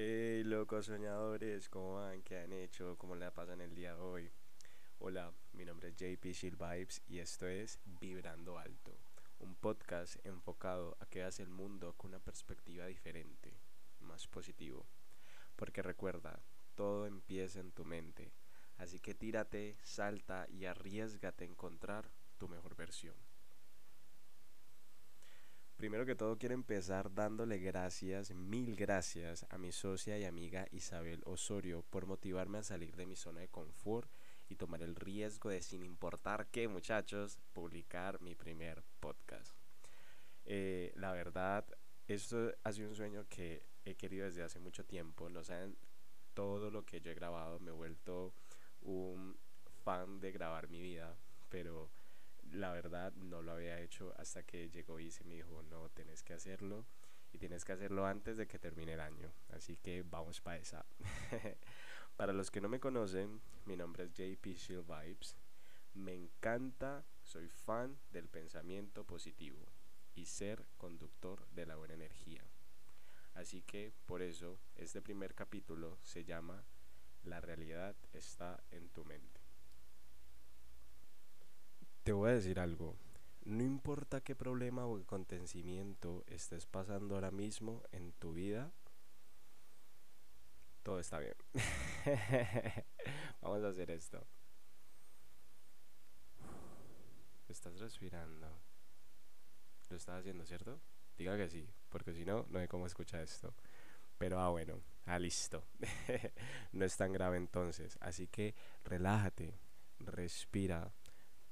Hey, locos soñadores, ¿cómo van? ¿Qué han hecho? ¿Cómo la pasan el día de hoy? Hola, mi nombre es JP Shield Vibes y esto es Vibrando Alto, un podcast enfocado a que veas el mundo con una perspectiva diferente, más positivo. Porque recuerda, todo empieza en tu mente, así que tírate, salta y arriesgate a encontrar tu mejor versión. Primero que todo quiero empezar dándole gracias, mil gracias a mi socia y amiga Isabel Osorio por motivarme a salir de mi zona de confort y tomar el riesgo de, sin importar qué muchachos, publicar mi primer podcast. Eh, la verdad, esto ha sido un sueño que he querido desde hace mucho tiempo. No saben todo lo que yo he grabado, me he vuelto un fan de grabar mi vida, pero la verdad no lo había hecho hasta que llegó y se me dijo, no, tenés que hacerlo y tienes que hacerlo antes de que termine el año. Así que vamos para esa. para los que no me conocen, mi nombre es JP Shield Vibes. Me encanta, soy fan del pensamiento positivo y ser conductor de la buena energía. Así que por eso este primer capítulo se llama La realidad está en tu mente. Te voy a decir algo. No importa qué problema o acontecimiento estés pasando ahora mismo en tu vida, todo está bien. Vamos a hacer esto. Estás respirando. Lo estás haciendo, ¿cierto? Diga que sí, porque si no, no hay cómo escuchar esto. Pero ah, bueno, ah, listo. no es tan grave entonces. Así que relájate, respira,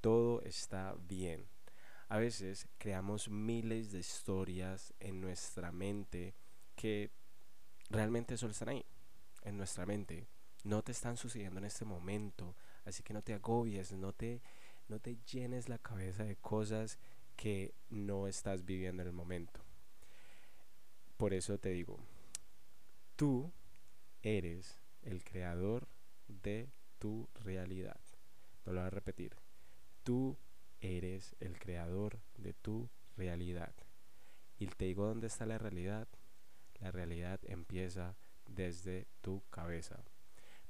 todo está bien. A veces creamos miles de historias en nuestra mente que realmente solo están ahí, en nuestra mente. No te están sucediendo en este momento, así que no te agobies, no te, no te llenes la cabeza de cosas que no estás viviendo en el momento. Por eso te digo, tú eres el creador de tu realidad. No lo voy a repetir. Tú eres el creador de tu realidad. Y te digo dónde está la realidad. La realidad empieza desde tu cabeza.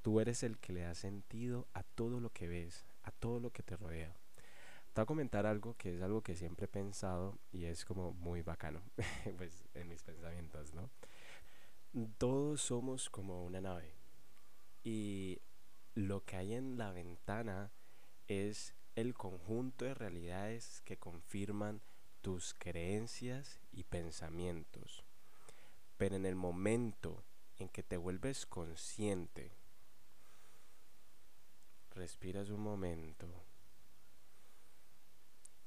Tú eres el que le da sentido a todo lo que ves, a todo lo que te rodea. Te voy a comentar algo que es algo que siempre he pensado y es como muy bacano, pues en mis pensamientos, ¿no? Todos somos como una nave y lo que hay en la ventana es el conjunto de realidades que confirman tus creencias y pensamientos. Pero en el momento en que te vuelves consciente, respiras un momento,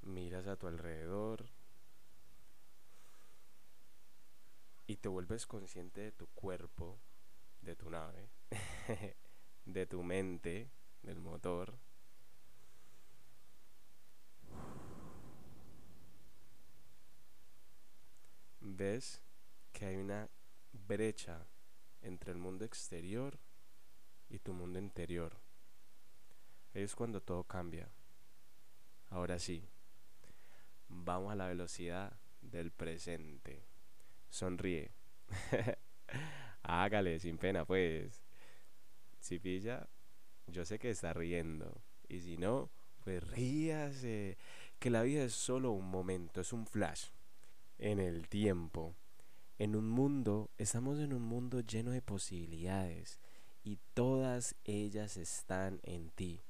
miras a tu alrededor y te vuelves consciente de tu cuerpo, de tu nave, de tu mente, del motor, ves que hay una brecha entre el mundo exterior y tu mundo interior. Es cuando todo cambia. Ahora sí, vamos a la velocidad del presente. Sonríe. Hágale, sin pena, pues. Si pilla, yo sé que está riendo. Y si no, pues ríase. Que la vida es solo un momento, es un flash en el tiempo. En un mundo, estamos en un mundo lleno de posibilidades y todas ellas están en ti.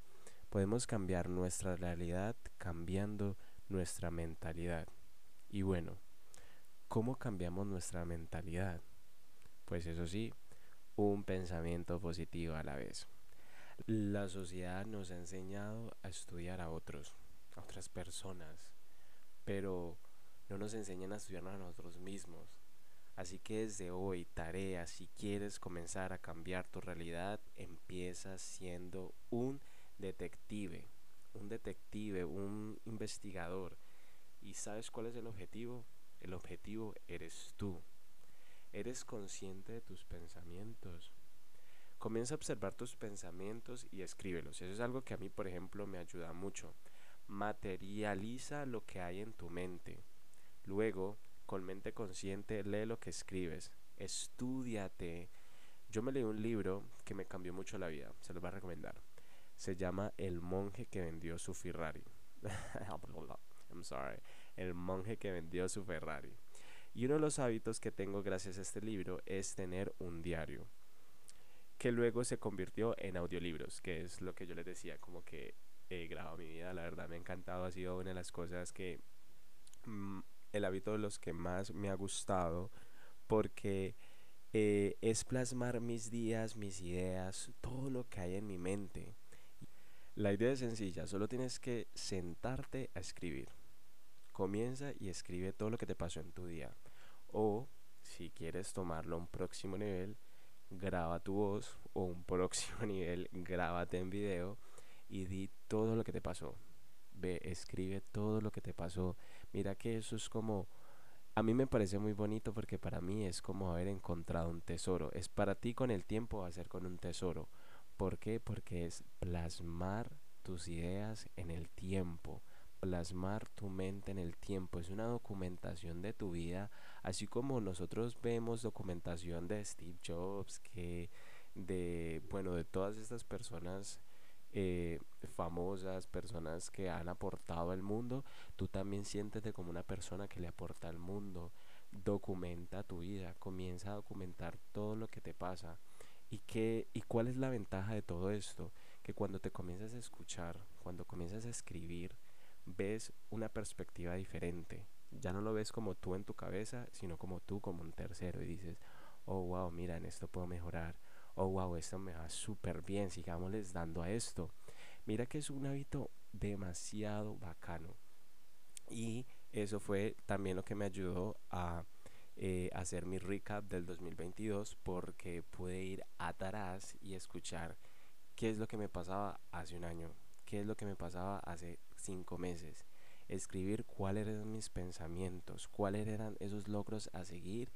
Podemos cambiar nuestra realidad cambiando nuestra mentalidad. Y bueno, ¿cómo cambiamos nuestra mentalidad? Pues eso sí, un pensamiento positivo a la vez. La sociedad nos ha enseñado a estudiar a otros, a otras personas, pero no nos enseñan a estudiarnos a nosotros mismos. Así que desde hoy, tarea, si quieres comenzar a cambiar tu realidad, empieza siendo un detective, un detective, un investigador. ¿Y sabes cuál es el objetivo? El objetivo eres tú. Eres consciente de tus pensamientos. Comienza a observar tus pensamientos y escríbelos. Eso es algo que a mí, por ejemplo, me ayuda mucho. Materializa lo que hay en tu mente. Luego, con mente consciente, lee lo que escribes, estudiate, Yo me leí un libro que me cambió mucho la vida, se los voy a recomendar. Se llama El monje que vendió su Ferrari. I'm sorry. El monje que vendió su Ferrari. Y uno de los hábitos que tengo gracias a este libro es tener un diario, que luego se convirtió en audiolibros, que es lo que yo les decía, como que he grabado mi vida, la verdad me ha encantado, ha sido una de las cosas que mm, el hábito de los que más me ha gustado, porque eh, es plasmar mis días, mis ideas, todo lo que hay en mi mente. La idea es sencilla, solo tienes que sentarte a escribir. Comienza y escribe todo lo que te pasó en tu día. O si quieres tomarlo a un próximo nivel, graba tu voz o un próximo nivel, grábate en video y di todo lo que te pasó. Ve, escribe todo lo que te pasó. Mira que eso es como a mí me parece muy bonito porque para mí es como haber encontrado un tesoro. Es para ti con el tiempo ser con un tesoro. ¿Por qué? Porque es plasmar tus ideas en el tiempo, plasmar tu mente en el tiempo. Es una documentación de tu vida, así como nosotros vemos documentación de Steve Jobs, que de, bueno, de todas estas personas eh, famosas, personas que han aportado al mundo, tú también siéntete como una persona que le aporta al mundo. Documenta tu vida, comienza a documentar todo lo que te pasa. ¿Y, qué, ¿Y cuál es la ventaja de todo esto? Que cuando te comienzas a escuchar, cuando comienzas a escribir, ves una perspectiva diferente. Ya no lo ves como tú en tu cabeza, sino como tú como un tercero y dices, oh, wow, mira, en esto puedo mejorar oh wow, esto me va súper bien, sigámosles dando a esto. Mira que es un hábito demasiado bacano. Y eso fue también lo que me ayudó a eh, hacer mi recap del 2022 porque pude ir atrás y escuchar qué es lo que me pasaba hace un año, qué es lo que me pasaba hace cinco meses, escribir cuáles eran mis pensamientos, cuáles eran esos logros a seguir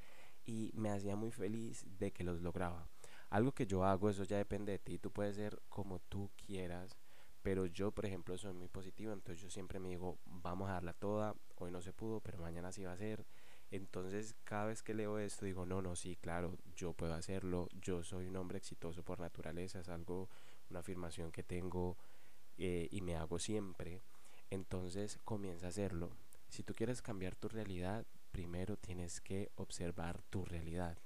y me hacía muy feliz de que los lograba algo que yo hago, eso ya depende de ti, tú puedes ser como tú quieras, pero yo, por ejemplo, soy muy positivo, entonces yo siempre me digo, vamos a darla toda, hoy no se pudo, pero mañana sí va a ser. Entonces, cada vez que leo esto, digo, no, no, sí, claro, yo puedo hacerlo, yo soy un hombre exitoso por naturaleza, es algo, una afirmación que tengo eh, y me hago siempre. Entonces, comienza a hacerlo. Si tú quieres cambiar tu realidad, primero tienes que observar tu realidad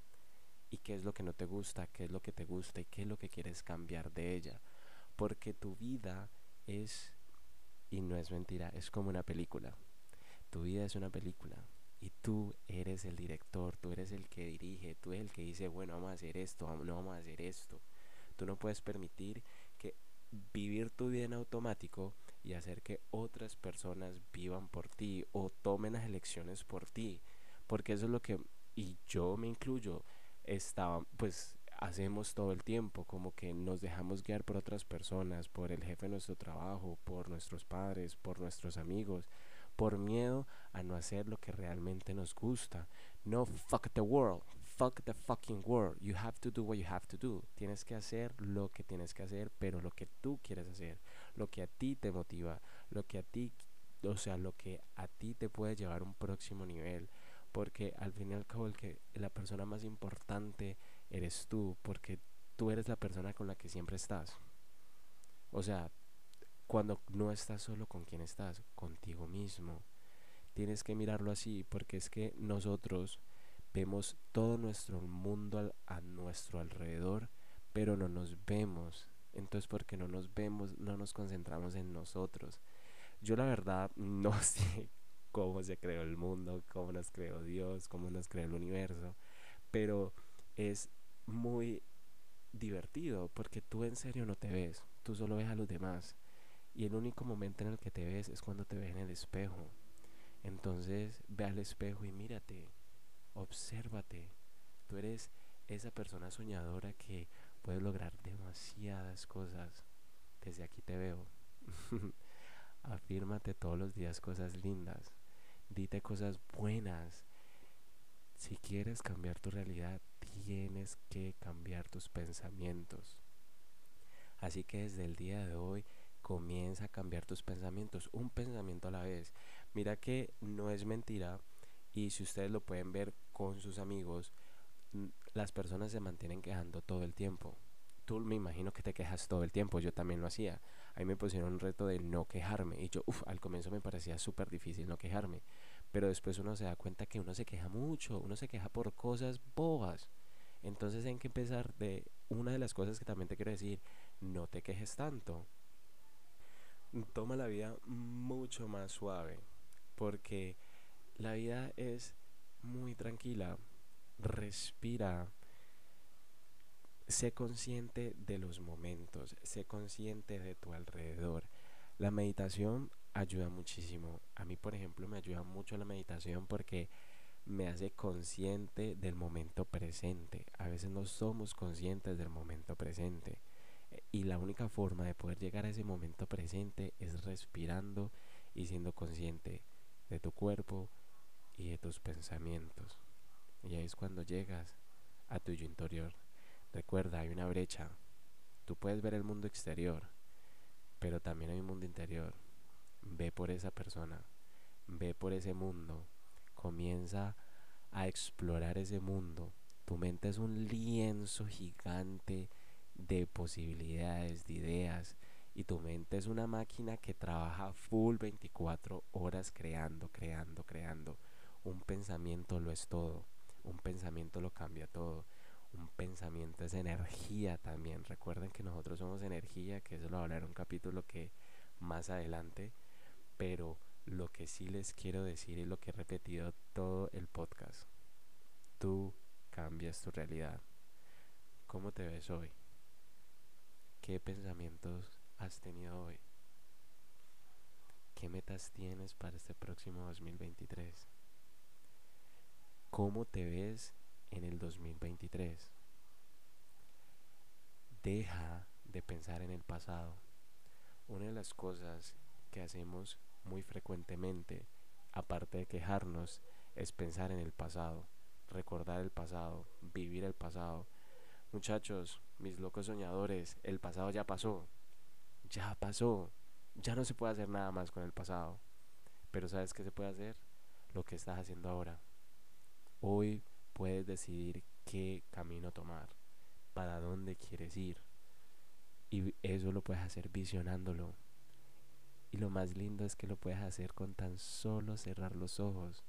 y qué es lo que no te gusta, qué es lo que te gusta y qué es lo que quieres cambiar de ella. Porque tu vida es, y no es mentira, es como una película. Tu vida es una película y tú eres el director, tú eres el que dirige, tú eres el que dice, bueno, vamos a hacer esto, no vamos a hacer esto. Tú no puedes permitir que vivir tu vida en automático y hacer que otras personas vivan por ti o tomen las elecciones por ti. Porque eso es lo que, y yo me incluyo, estaba, pues hacemos todo el tiempo, como que nos dejamos guiar por otras personas, por el jefe de nuestro trabajo, por nuestros padres, por nuestros amigos, por miedo a no hacer lo que realmente nos gusta. No, fuck the world, fuck the fucking world. You have to do what you have to do. Tienes que hacer lo que tienes que hacer, pero lo que tú quieres hacer, lo que a ti te motiva, lo que a ti, o sea, lo que a ti te puede llevar a un próximo nivel porque al fin y al cabo el que la persona más importante eres tú, porque tú eres la persona con la que siempre estás. O sea, cuando no estás solo con quien estás, contigo mismo. Tienes que mirarlo así, porque es que nosotros vemos todo nuestro mundo a nuestro alrededor, pero no nos vemos. Entonces, porque no nos vemos, no nos concentramos en nosotros. Yo la verdad no sé cómo se creó el mundo, cómo nos creó Dios, cómo nos creó el universo. Pero es muy divertido porque tú en serio no te ves, tú solo ves a los demás. Y el único momento en el que te ves es cuando te ves en el espejo. Entonces ve al espejo y mírate, obsérvate. Tú eres esa persona soñadora que puede lograr demasiadas cosas. Desde aquí te veo. Afírmate todos los días cosas lindas dite cosas buenas. Si quieres cambiar tu realidad, tienes que cambiar tus pensamientos. Así que desde el día de hoy comienza a cambiar tus pensamientos, un pensamiento a la vez. Mira que no es mentira y si ustedes lo pueden ver con sus amigos, las personas se mantienen quejando todo el tiempo. Tú me imagino que te quejas todo el tiempo, yo también lo hacía. A mí me pusieron un reto de no quejarme y yo, uff, al comienzo me parecía súper difícil no quejarme, pero después uno se da cuenta que uno se queja mucho, uno se queja por cosas bobas. Entonces hay que empezar de una de las cosas que también te quiero decir, no te quejes tanto. Toma la vida mucho más suave, porque la vida es muy tranquila. Respira. Sé consciente de los momentos, sé consciente de tu alrededor. La meditación ayuda muchísimo. A mí, por ejemplo, me ayuda mucho la meditación porque me hace consciente del momento presente. A veces no somos conscientes del momento presente. Y la única forma de poder llegar a ese momento presente es respirando y siendo consciente de tu cuerpo y de tus pensamientos. Y ahí es cuando llegas a tu yo interior. Recuerda, hay una brecha. Tú puedes ver el mundo exterior, pero también hay un mundo interior. Ve por esa persona, ve por ese mundo, comienza a explorar ese mundo. Tu mente es un lienzo gigante de posibilidades, de ideas. Y tu mente es una máquina que trabaja full 24 horas creando, creando, creando. Un pensamiento lo es todo. Un pensamiento lo cambia todo. Un pensamiento es energía también. Recuerden que nosotros somos energía, que eso lo hablaré en un capítulo que más adelante. Pero lo que sí les quiero decir y lo que he repetido todo el podcast. Tú cambias tu realidad. ¿Cómo te ves hoy? ¿Qué pensamientos has tenido hoy? ¿Qué metas tienes para este próximo 2023? ¿Cómo te ves en el 2023? Deja de pensar en el pasado. Una de las cosas que hacemos muy frecuentemente, aparte de quejarnos, es pensar en el pasado, recordar el pasado, vivir el pasado Muchachos, mis locos soñadores, el pasado ya pasó. Ya pasó. Ya no se puede hacer nada más con el pasado. Pero ¿sabes qué se puede hacer? Lo que estás haciendo ahora. Hoy puedes decidir qué camino tomar, para dónde quieres ir. Y eso lo puedes hacer visionándolo. Y lo más lindo es que lo puedes hacer con tan solo cerrar los ojos.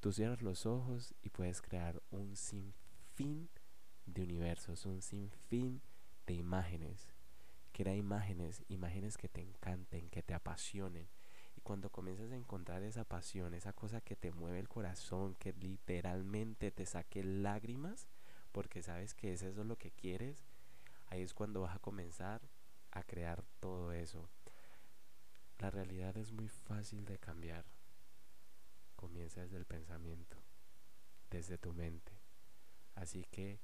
Tú cierras los ojos y puedes crear un sinfín de universos, un sinfín de imágenes. Crea imágenes, imágenes que te encanten, que te apasionen. Y cuando comienzas a encontrar esa pasión, esa cosa que te mueve el corazón, que literalmente te saque lágrimas, porque sabes que es eso lo que quieres, ahí es cuando vas a comenzar a crear todo eso. La realidad es muy fácil de cambiar. Comienza desde el pensamiento, desde tu mente. Así que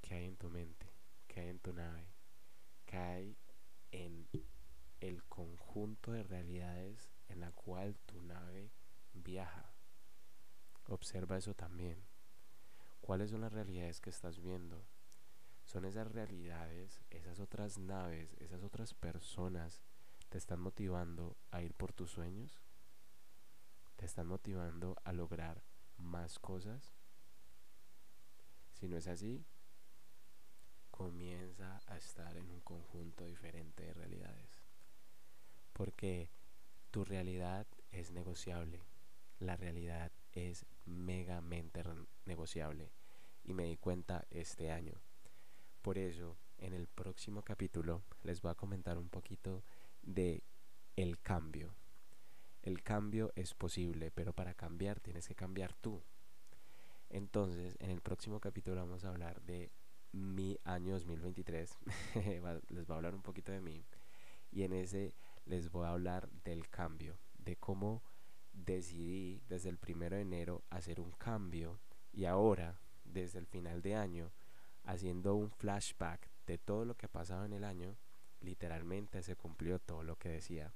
que hay en tu mente, que hay en tu nave, que hay en el conjunto de realidades en la cual tu nave viaja. Observa eso también. ¿Cuáles son las realidades que estás viendo? ¿Son esas realidades, esas otras naves, esas otras personas te están motivando a ir por tus sueños? ¿Te están motivando a lograr más cosas? Si no es así, comienza a estar en un conjunto diferente de realidades. Porque tu realidad es negociable. La realidad es megamente negociable. Y me di cuenta este año. Por eso, en el próximo capítulo les voy a comentar un poquito de el cambio. El cambio es posible, pero para cambiar tienes que cambiar tú. Entonces, en el próximo capítulo vamos a hablar de mi año 2023. les voy a hablar un poquito de mí. Y en ese les voy a hablar del cambio, de cómo decidí desde el primero de enero hacer un cambio y ahora, desde el final de año, haciendo un flashback de todo lo que ha pasado en el año, literalmente se cumplió todo lo que decía.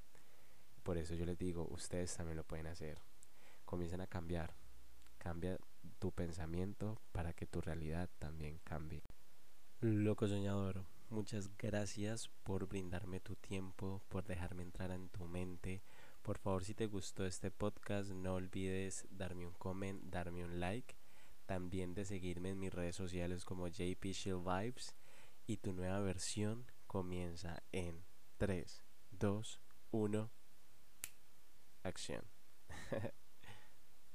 Por eso yo les digo, ustedes también lo pueden hacer. Comiencen a cambiar. Cambia tu pensamiento para que tu realidad también cambie. Loco soñador, Muchas gracias por brindarme tu tiempo, por dejarme entrar en tu mente. Por favor, si te gustó este podcast, no olvides darme un comment, darme un like. También de seguirme en mis redes sociales como JP Shield Vibes. Y tu nueva versión comienza en 3, 2, 1. Acción.